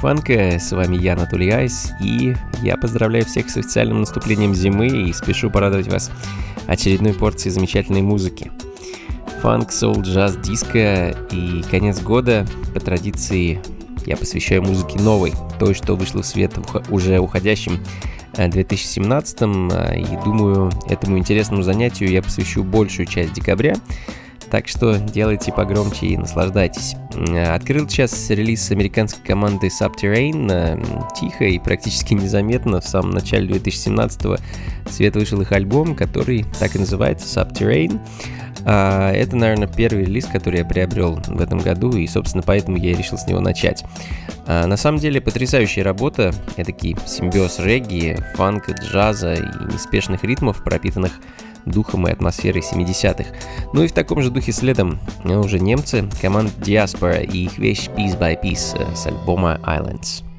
Фанка. С вами я, Анатолий Айс, и я поздравляю всех с официальным наступлением зимы и спешу порадовать вас очередной порцией замечательной музыки. Фанк, соул, джаз, диско и конец года по традиции я посвящаю музыке новой, той, что вышло в свет уже уходящим 2017 э, и думаю, этому интересному занятию я посвящу большую часть декабря, так что делайте погромче и наслаждайтесь. Открыл сейчас релиз американской команды Subterrane. Э, тихо и практически незаметно в самом начале 2017-го свет вышел их альбом, который так и называется Subterrane. А, это, наверное, первый релиз, который я приобрел в этом году, и, собственно, поэтому я и решил с него начать. А, на самом деле, потрясающая работа, такие симбиоз регги, фанка, джаза и неспешных ритмов, пропитанных духом и атмосферой 70-х. Ну и в таком же духе следом э, уже немцы, команда Diaspora и их вещь Piece by Piece э, с альбома Islands.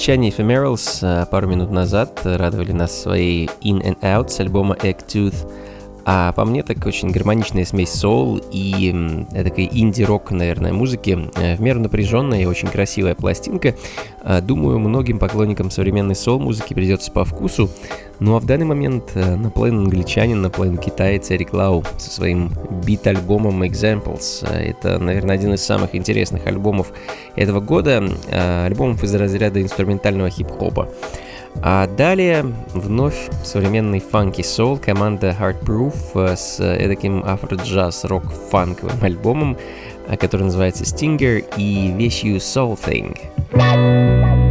Англичане Ephemerals э, пару минут назад радовали нас своей In and Out с альбома Egg Tooth. А по мне так очень гармоничная смесь соул и такой инди-рок, наверное, музыки. Э, В меру напряженная и очень красивая пластинка. А, Думаю, многим поклонникам современной соул-музыки придется по вкусу. Ну а в данный момент э, наполовину англичанин, наполовину китаец Эрик Лау со своим бит-альбомом Examples. Э, Это, наверное, один из самых интересных альбомов этого года. э, Альбомов из разряда инструментального хип-хопа. А далее вновь современный фанки соул команда Heartproof э, с таким афро-джаз рок-фанковым альбомом, который называется Stinger и вещью Soul Thing.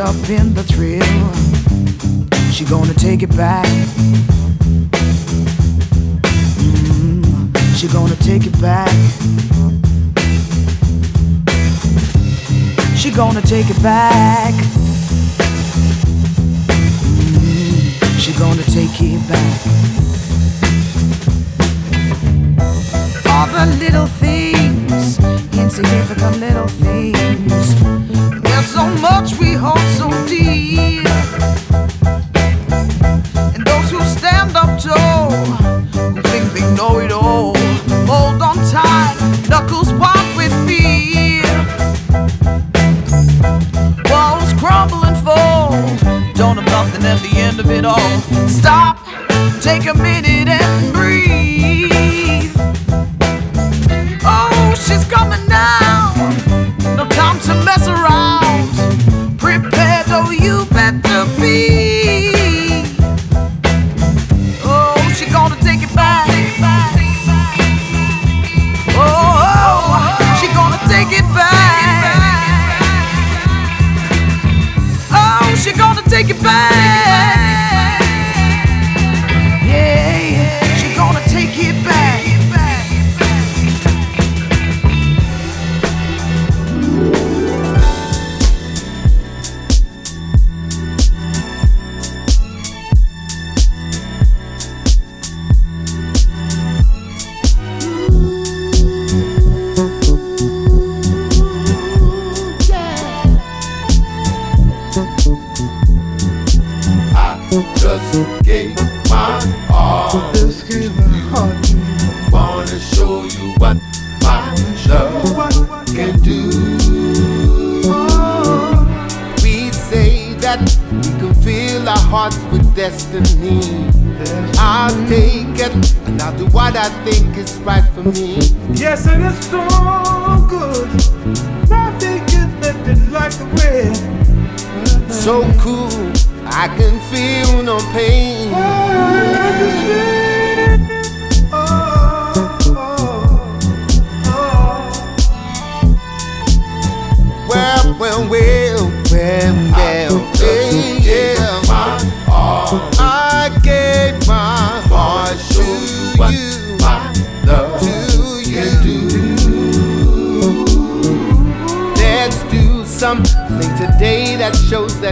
up in the thrill. She gonna take it back. Mm, she gonna take it back. She gonna take it back. Mm, she gonna take it back. All the little things, insignificant little things so much we hold so dear. And those who stand up tall, who think they know it all, hold on tight, knuckles white with fear. Walls crumble and fall, don't have nothing at the end of it all. Stop, take a minute.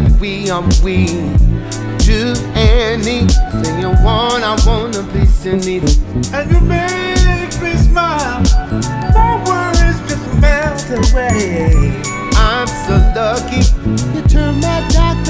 that we are we. Do anything you want, I wanna be anything. And you make me smile. My worries just melt away. I'm so lucky you turn my dark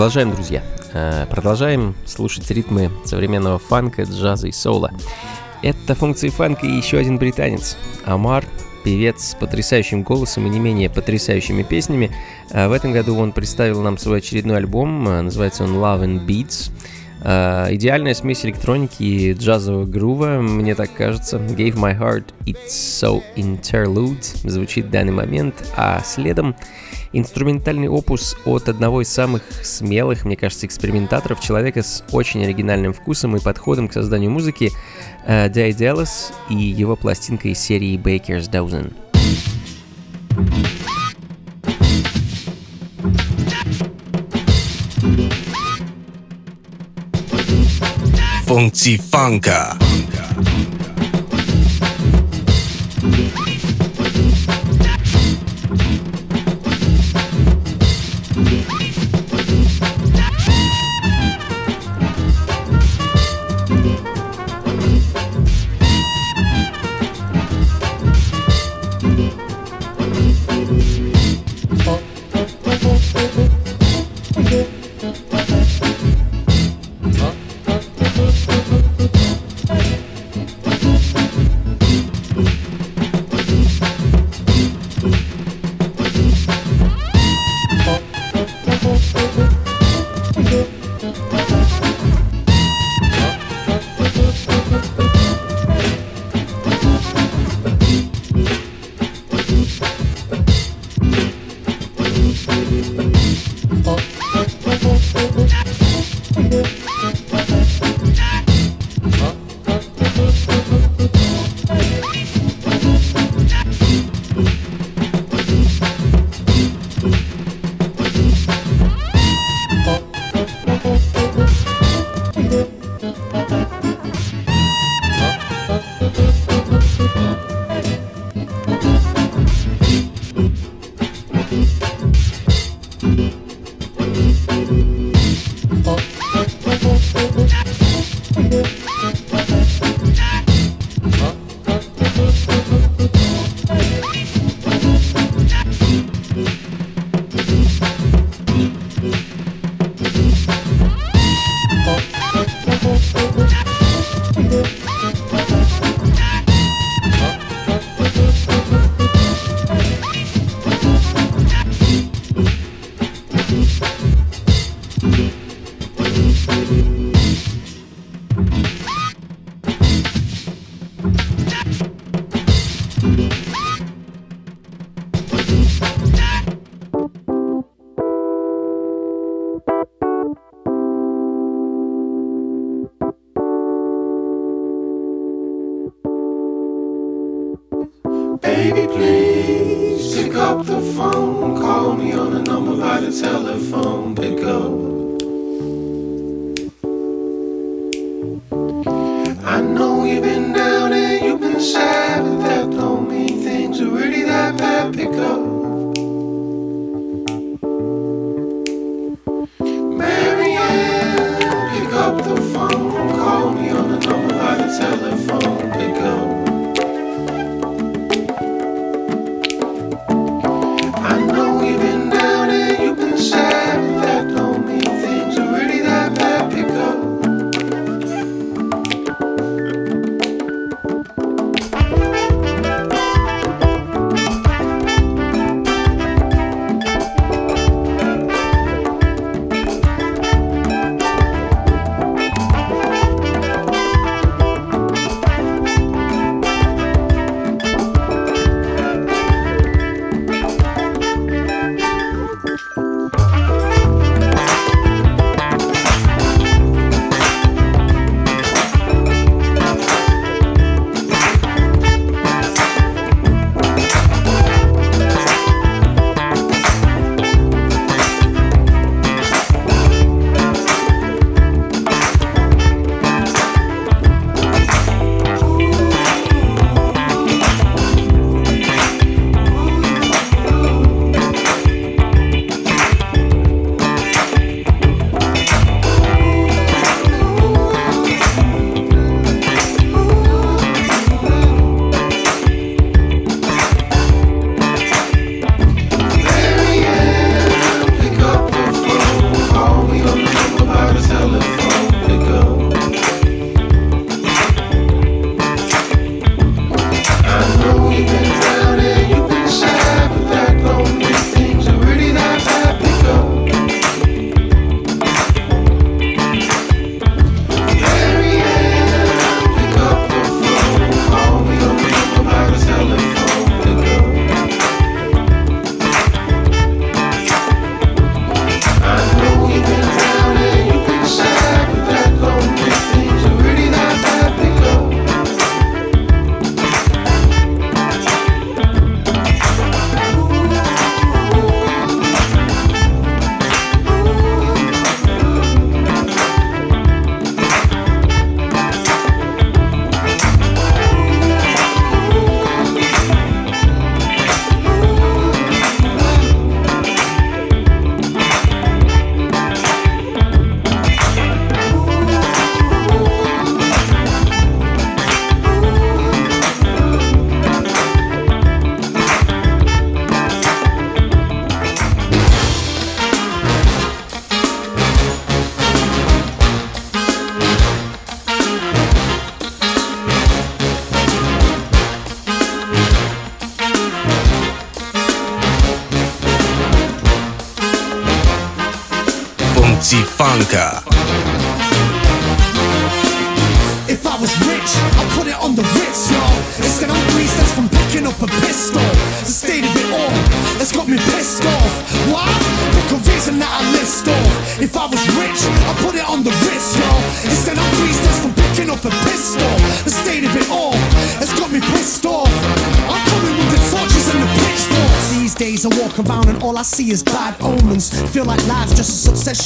Продолжаем, друзья. Э, Продолжаем слушать ритмы современного фанка, джаза и соло. Это функции фанка и еще один британец. Амар, певец с потрясающим голосом и не менее потрясающими песнями. А В этом году он представил нам свой очередной альбом, э, называется он Love and Beats. Э, Идеальная смесь электроники и джазового грува, мне так кажется. Gave My Heart It's So Interlude звучит в данный момент, а следом инструментальный опус от одного из самых смелых, мне кажется, экспериментаторов, человека с очень оригинальным вкусом и подходом к созданию музыки, Дай Деллас и его пластинка из серии Baker's Dozen. 疯子，放个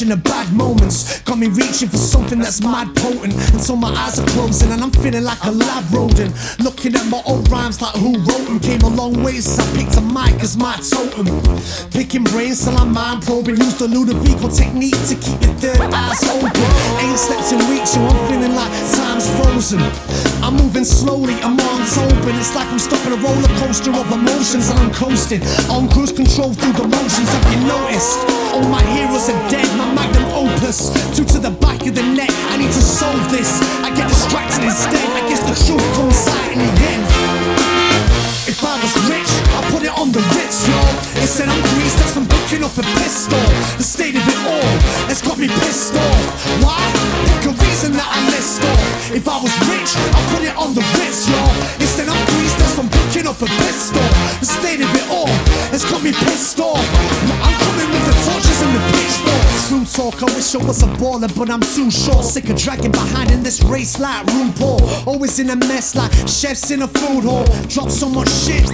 a of bad moments. Got me reaching for something that's mad potent. Until my eyes are closing and I'm feeling like a lab rodent. Looking at my old rhymes like who wrote them. Came a long way since I picked a mic as my totem. Picking brains till I'm mind probing. Use the Ludovico technique to keep your third eyes open. Ain't slept in weeks, so I'm feeling like time's frozen. I'm moving slowly, I'm arms open. It's like I'm stuck in a roller coaster of emotions and I'm coasting. On cruise control through the motions, have you noticed? All my heroes are dead, my magnum opus. Two to the back of the neck, I need to solve this. I get distracted instead, I guess the truth comes out in the end. If I was rich, I'd put it on the Ritz, yo. Instead, I'm greased, that's from picking up a pistol. The state of it all has got me pissed off. Why? Pick a reason that I list off. If I was rich, I'd put it on the Ritz, yo. Instead, I'm greased, that's from picking up a pistol. The state of it all has got me pissed off. I'm coming with and the pitchforks. True talk, I wish I was a baller, but I'm too short. Sick of dragging behind in this race like poor. Always in a mess like chefs in a food hall. Drop so much shit.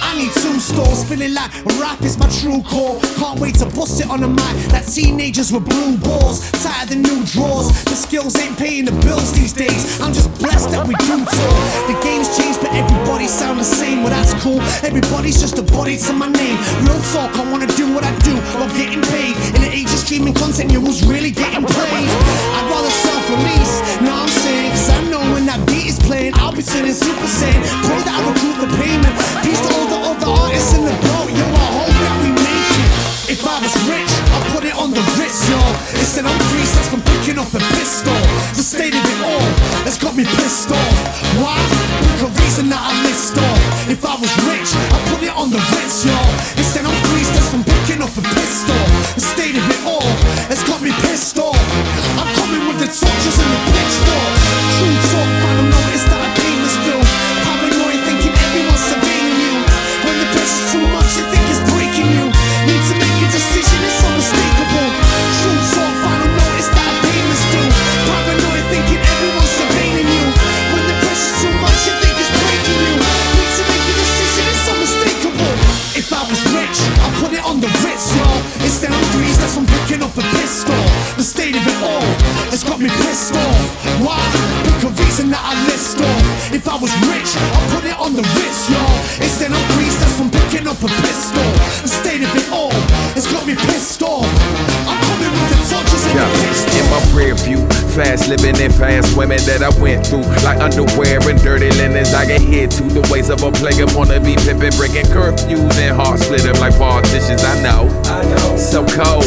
I need two stores, feeling like rap is my true core. Can't wait to bust it on a mic like teenagers with blue balls. Tired the new drawers. The skills ain't paying the bills these days. I'm just blessed that we do talk. The game's changed, but everybody sound the same. Well, that's cool. Everybody's just a body to my name. Real talk, I wanna do what I do while getting paid. In the age of streaming content, you who's really getting played. I'd rather self-release. What I'm saying? Cause I know when that beat is playing, I'll be turning super saiyan. Pray that I recruit the payment. Peace to all the other artists in the boat. Yo, I hope that we. If I was rich, I'd put it on the Ritz, yo. Instead, I'm greased, that's from picking up a pistol. The state of it all has got me pissed off. Why? Pick a reason that I list off. If I was rich, I'd put it on the Ritz, yo. Instead, I'm greased, that's from picking up a pistol. The state of it all has got me pissed off. I'm coming with the torches and the pitchforks. True talk, final notice that I painless film. Paranoid thinking everyone's surveilling you. When the pressure's too much, living and fast women that I went through, like underwear and dirty linens. I get hit to the ways of a player, wanna be pimping, breaking curfews and heart splitting like politicians. I know, so cold.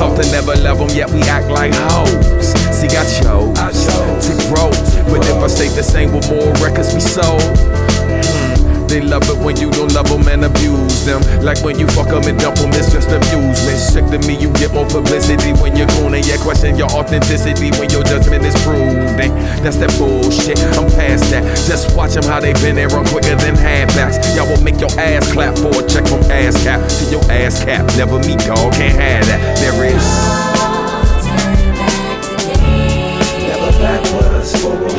Taught to never love them, yet we act like hoes. See, I chose to grow, but if I stay the same with more records we sold. Hmm, they love it when you don't love them and abuse them. Like when you fuck them and dump them, it's just amusement. Sick to me, you get more publicity when you're gooning. Yeah, question your authenticity when your judgment is prudent. That's that bullshit, I'm past that. Just watch them how they been there run quicker than handbacks. Y'all will make your ass clap for a check from ass cap to your ass cap. Never me, dog, can't have that. There is. Never backwards for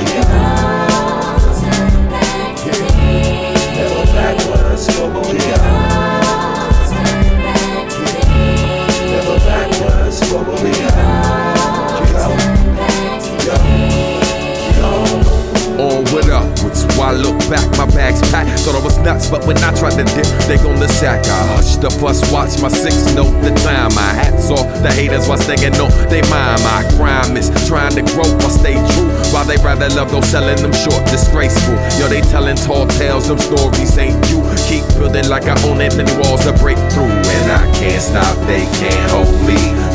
I look back, my bag's packed. Thought I was nuts, but when I tried to dip, they gon' the sack. I hushed the fuss, watch my six note the time. My hats off, the haters while staying on they mind. My crime is trying to grow, I stay true. While they rather love those selling them short, disgraceful. Yo, they telling tall tales, them stories ain't you. Keep building like I own Anthony Walls to break through. And I can't stop, they can't hold me.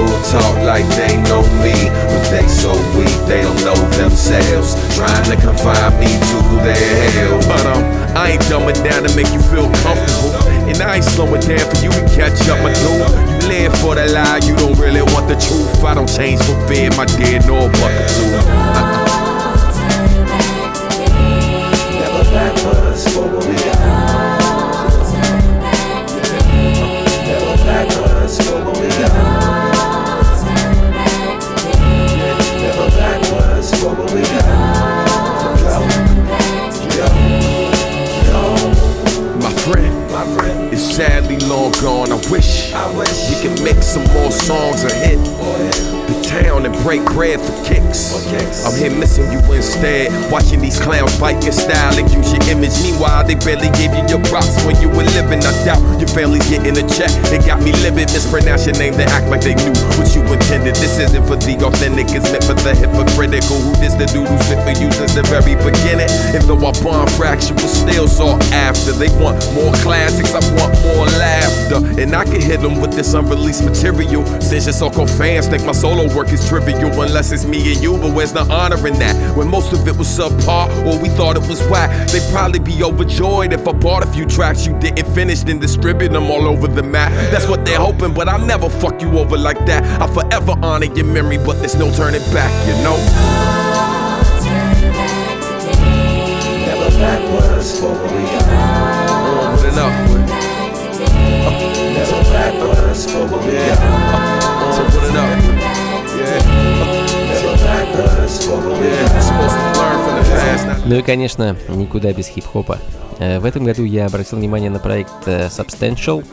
But people talk like they know me. But they so weak, they don't know themselves. Trying to confine me to their hell. But um, I ain't dumbing down to make you feel comfortable. And I ain't slowing down for you to catch up, my dude. You live for the lie, you don't really want the truth. I don't change for fear, my dear, nor bucket too. Uh-uh. Never backwards for what we gone. I wish, I wish we could make some more songs a hit. Town and break bread for kicks. I'm here missing you instead. Watching these clowns bite your style and use your image. Meanwhile, they barely gave you your props when you were living. I doubt your family's getting a check. It got me livid. Mispronounce your name, they act like they knew what you intended. This isn't for the authentic, it's meant for the hypocritical. Who this the dude who's been for you since the very beginning? And though I bomb fractual, still sought after. They want more classics, I want more laughter. And I can hit them with this unreleased material. Since your so-called fans think my solo work is trivial, unless it's me and you, but where's the honor in that? When most of it was subpar, or we thought it was whack, they'd probably be overjoyed if I bought a few tracks you didn't finish, then distribute them all over the map. That's what they're hoping, but I'll never fuck you over like that. I'll forever honor your memory, but there's no turning back, you know? Never backwards for what we got. Put it up, boy. Never backwards for what we got. So put it up. Yeah, Never backwards for what we yeah. got. You're supposed Ну и, конечно, никуда без хип-хопа. Э, В этом году я обратил внимание на проект э, Substantial,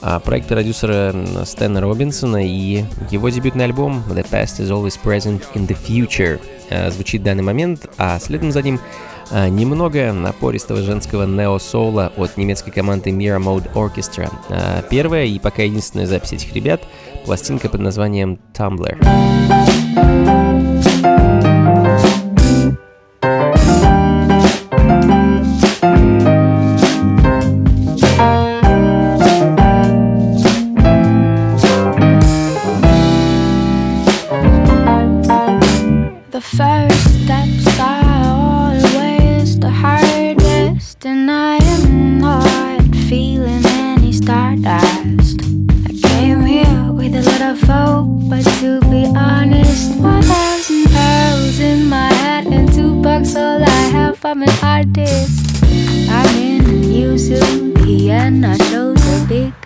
а, проект продюсера Стэна Робинсона и его дебютный альбом The Past is Always Present in the Future э, звучит в данный момент, а следом за ним немного напористого женского нео-соула от немецкой команды Mira Mode Orchestra. Первая и пока единственная запись этих ребят – пластинкой под названием Tumblr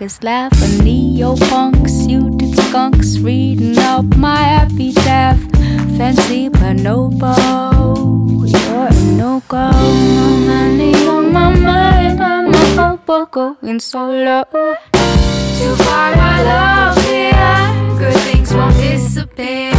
the biggest laugh. A neo punk suited skunks reading out my epitaph. Fancy but noble, you're a no go. No money on my mind, I'm a hobo going solo. To find my love here, good things won't disappear.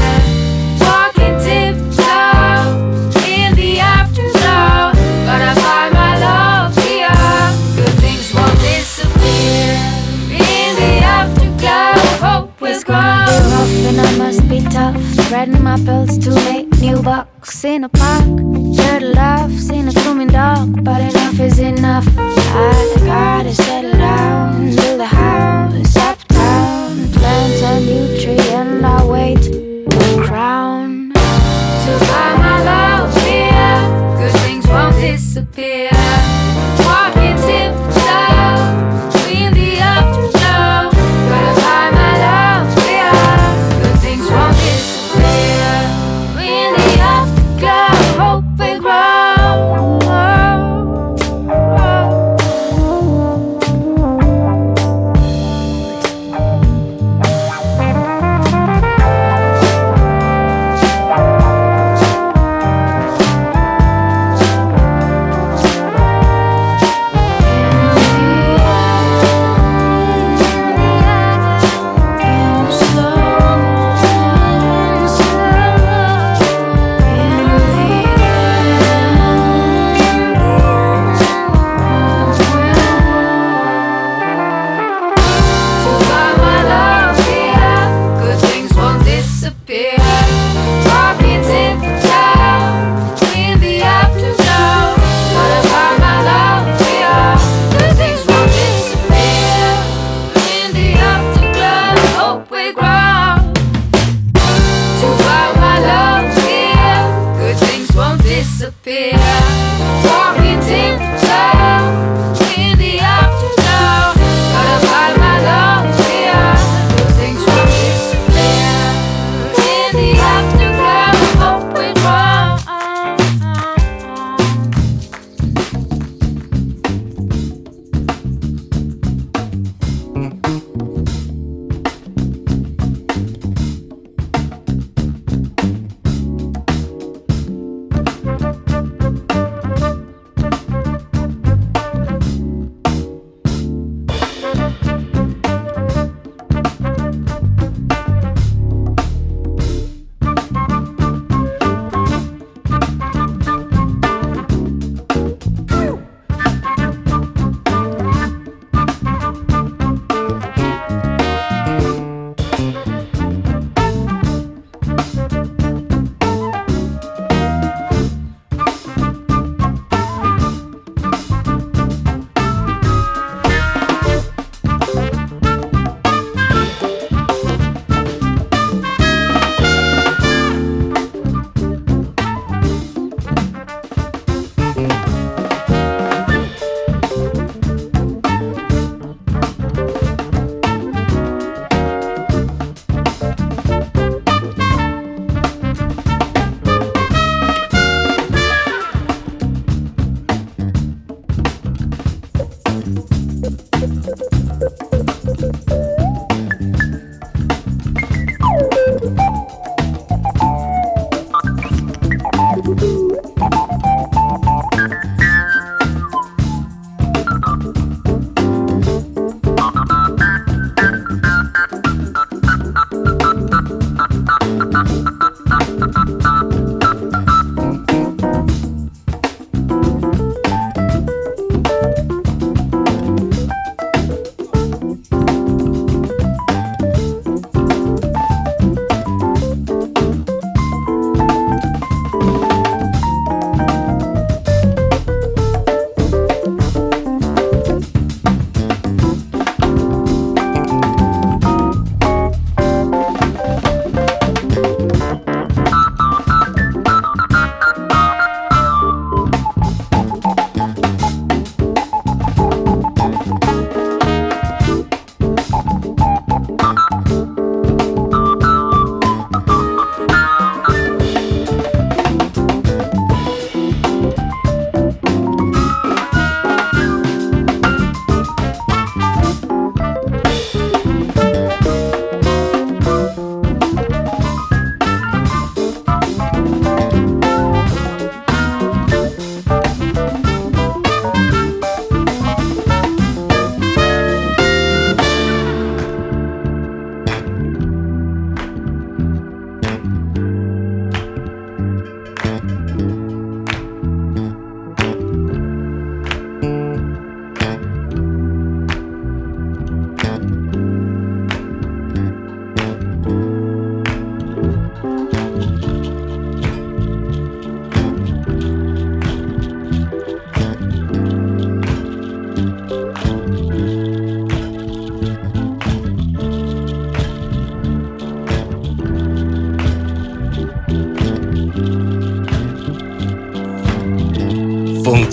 And I must be tough. Threading my pills to make new bucks in a park. Turtle laughs in a gloomy dark, but enough is enough. I gotta settle down, build a house uptown, plant a new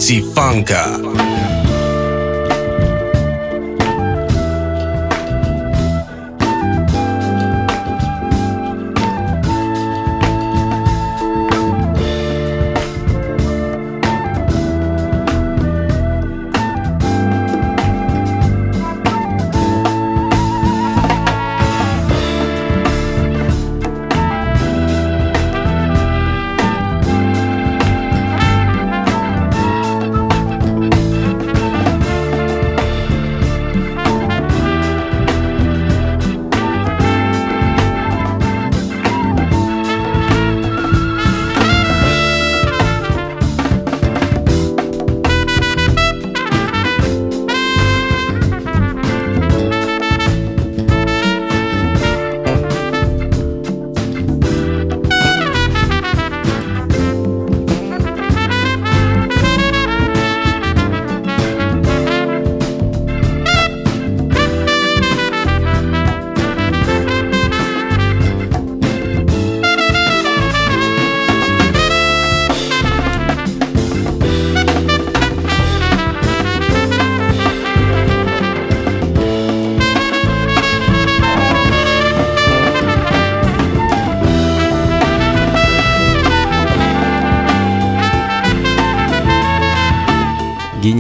Sifanka.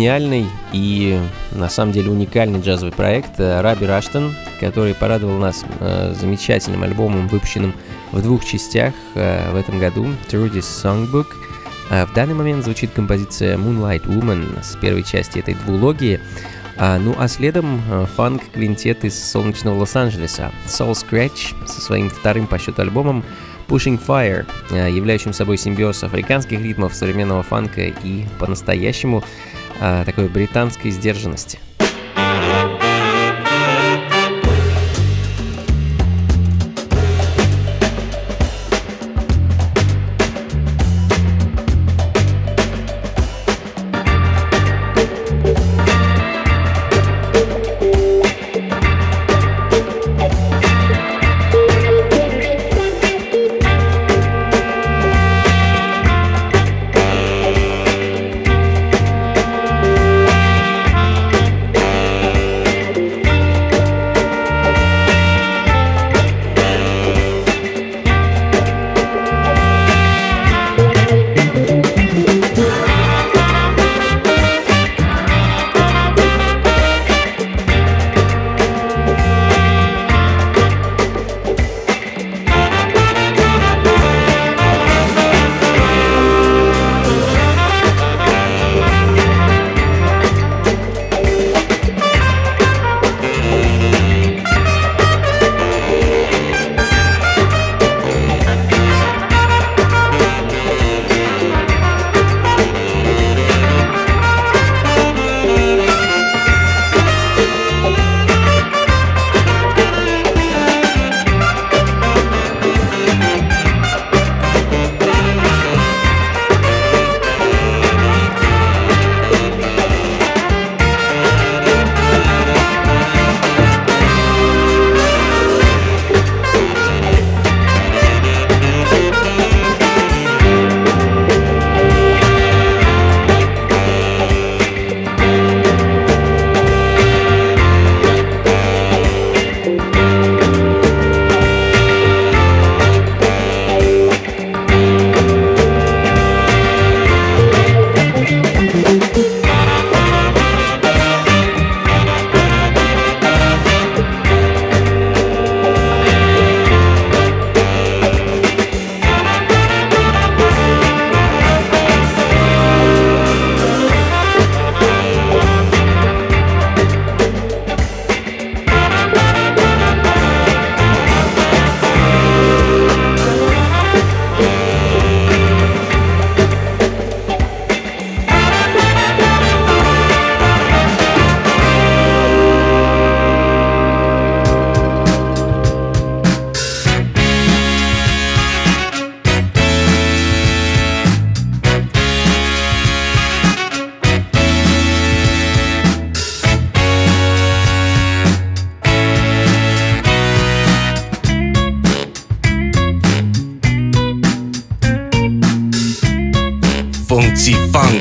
Гениальный и на самом деле уникальный джазовый проект э, Раби Раштон, который порадовал нас э, замечательным альбомом, выпущенным в двух частях э, в этом году, Trudy's Songbook. Э, в данный момент звучит композиция Moonlight Woman с первой части этой двулогии. А, ну а следом э, фанк-квинтет из солнечного Лос-Анджелеса Soul Scratch со своим вторым по счету альбомом Pushing Fire, э, являющим собой симбиоз африканских ритмов, современного фанка и по-настоящему такой британской сдержанности.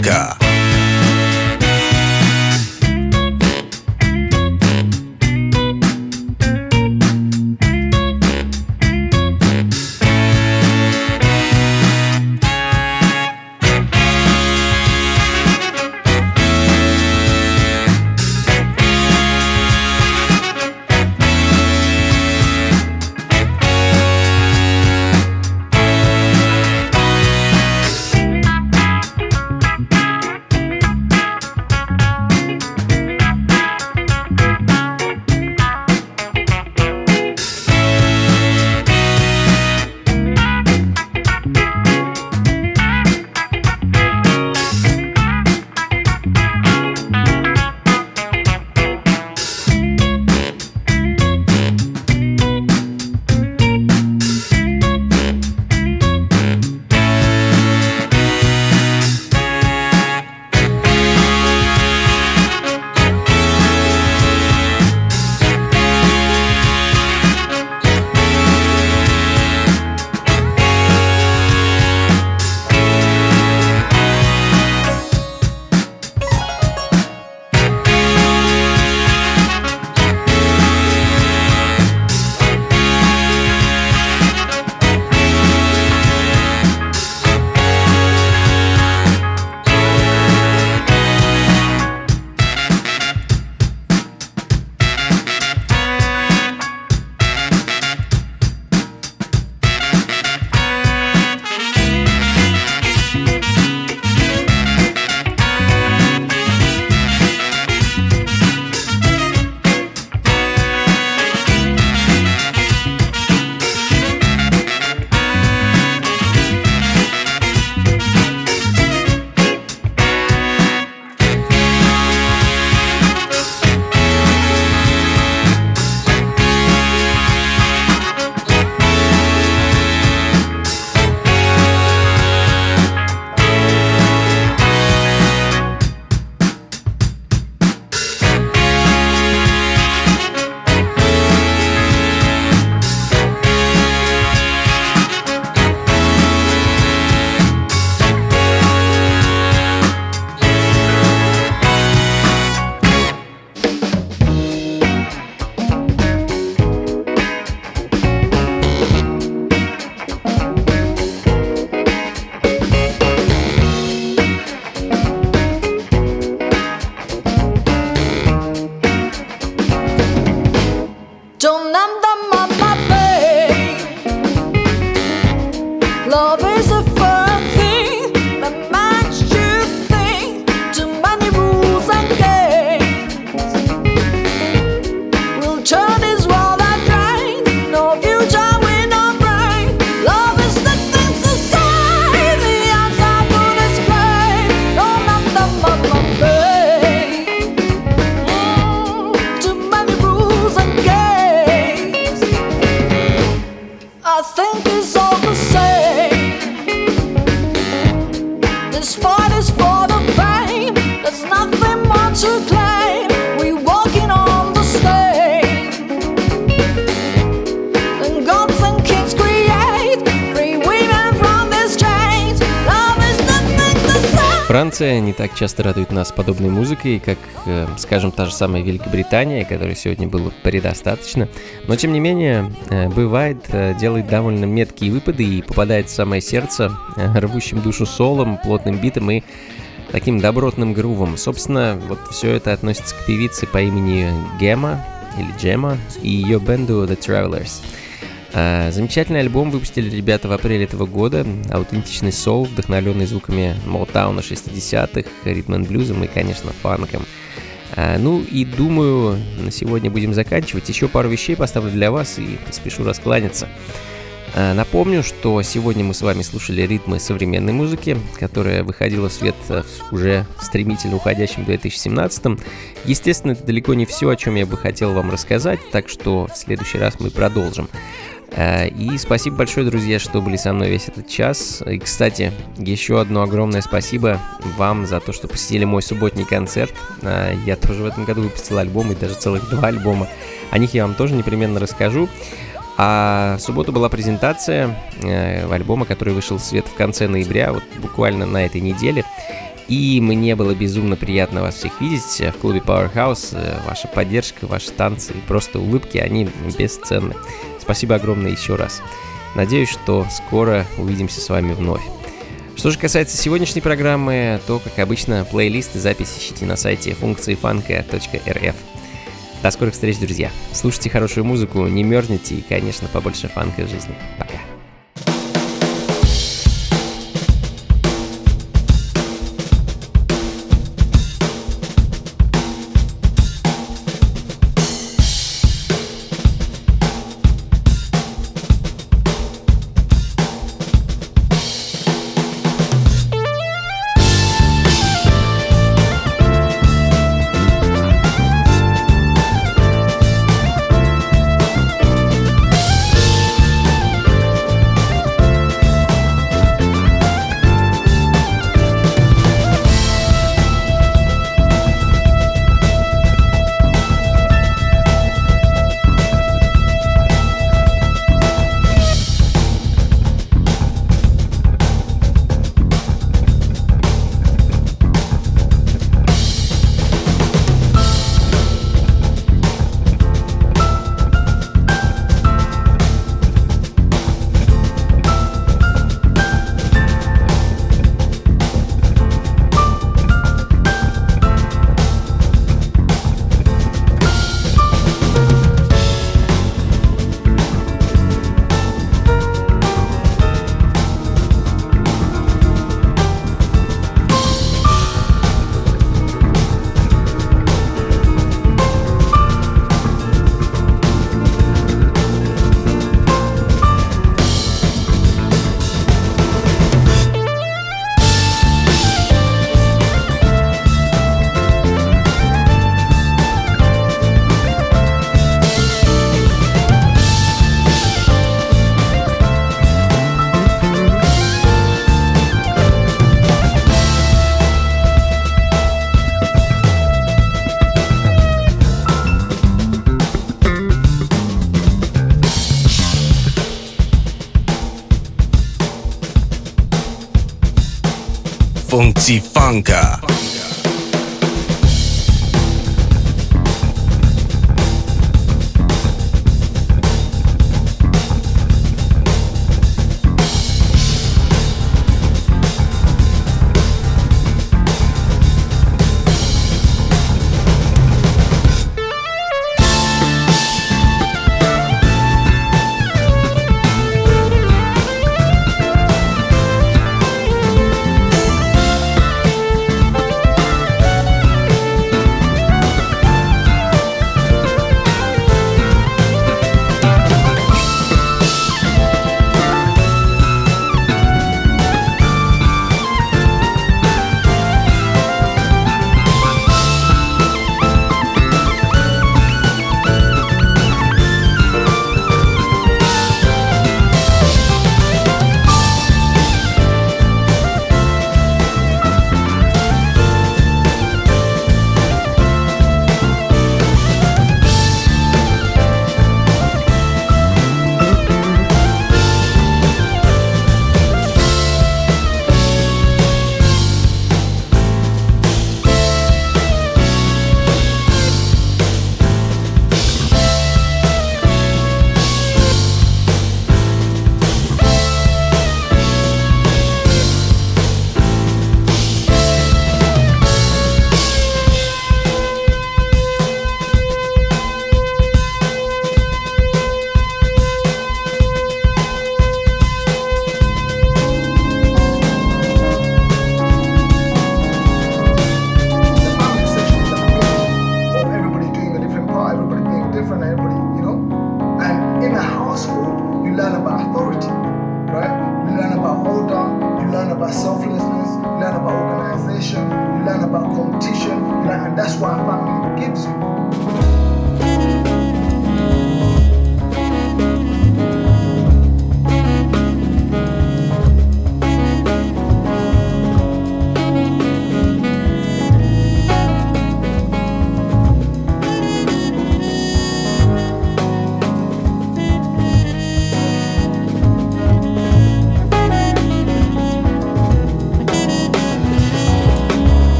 Музыка. Франция не так часто радует нас подобной музыкой, как, э, скажем, та же самая Великобритания, которой сегодня было предостаточно. Но, тем не менее, э, бывает, э, делает довольно меткие выпады и попадает в самое сердце рвущим душу солом, плотным битом и таким добротным грувом. Собственно, вот все это относится к певице по имени Гема или Джема и ее бенду The Travelers. А, замечательный альбом выпустили ребята в апреле этого года. Аутентичный соул, вдохновленный звуками Молтауна 60-х, ритм блюзом и, конечно, фанком. А, ну и думаю, на сегодня будем заканчивать. Еще пару вещей поставлю для вас и спешу раскланяться. А, напомню, что сегодня мы с вами слушали ритмы современной музыки, которая выходила в свет в уже стремительно уходящем 2017 Естественно, это далеко не все, о чем я бы хотел вам рассказать, так что в следующий раз мы продолжим. Э, и спасибо большое, друзья, что были со мной весь этот час. И, кстати, еще одно огромное спасибо вам за то, что посетили мой субботний концерт. Э, я тоже в этом году выпустил альбом, и даже целых два альбома. О них я вам тоже непременно расскажу. А в субботу была презентация э, альбома, который вышел в свет в конце ноября, вот буквально на этой неделе. И мне было безумно приятно вас всех видеть в клубе Powerhouse. Ваша поддержка, ваши танцы и просто улыбки, они бесценны. Спасибо огромное еще раз. Надеюсь, что скоро увидимся с вами вновь. Что же касается сегодняшней программы, то, как обычно, плейлист и запись ищите на сайте функции фанка.рф. До скорых встреч, друзья. Слушайте хорошую музыку, не мерзните и, конечно, побольше фанка в жизни. Пока. Funka.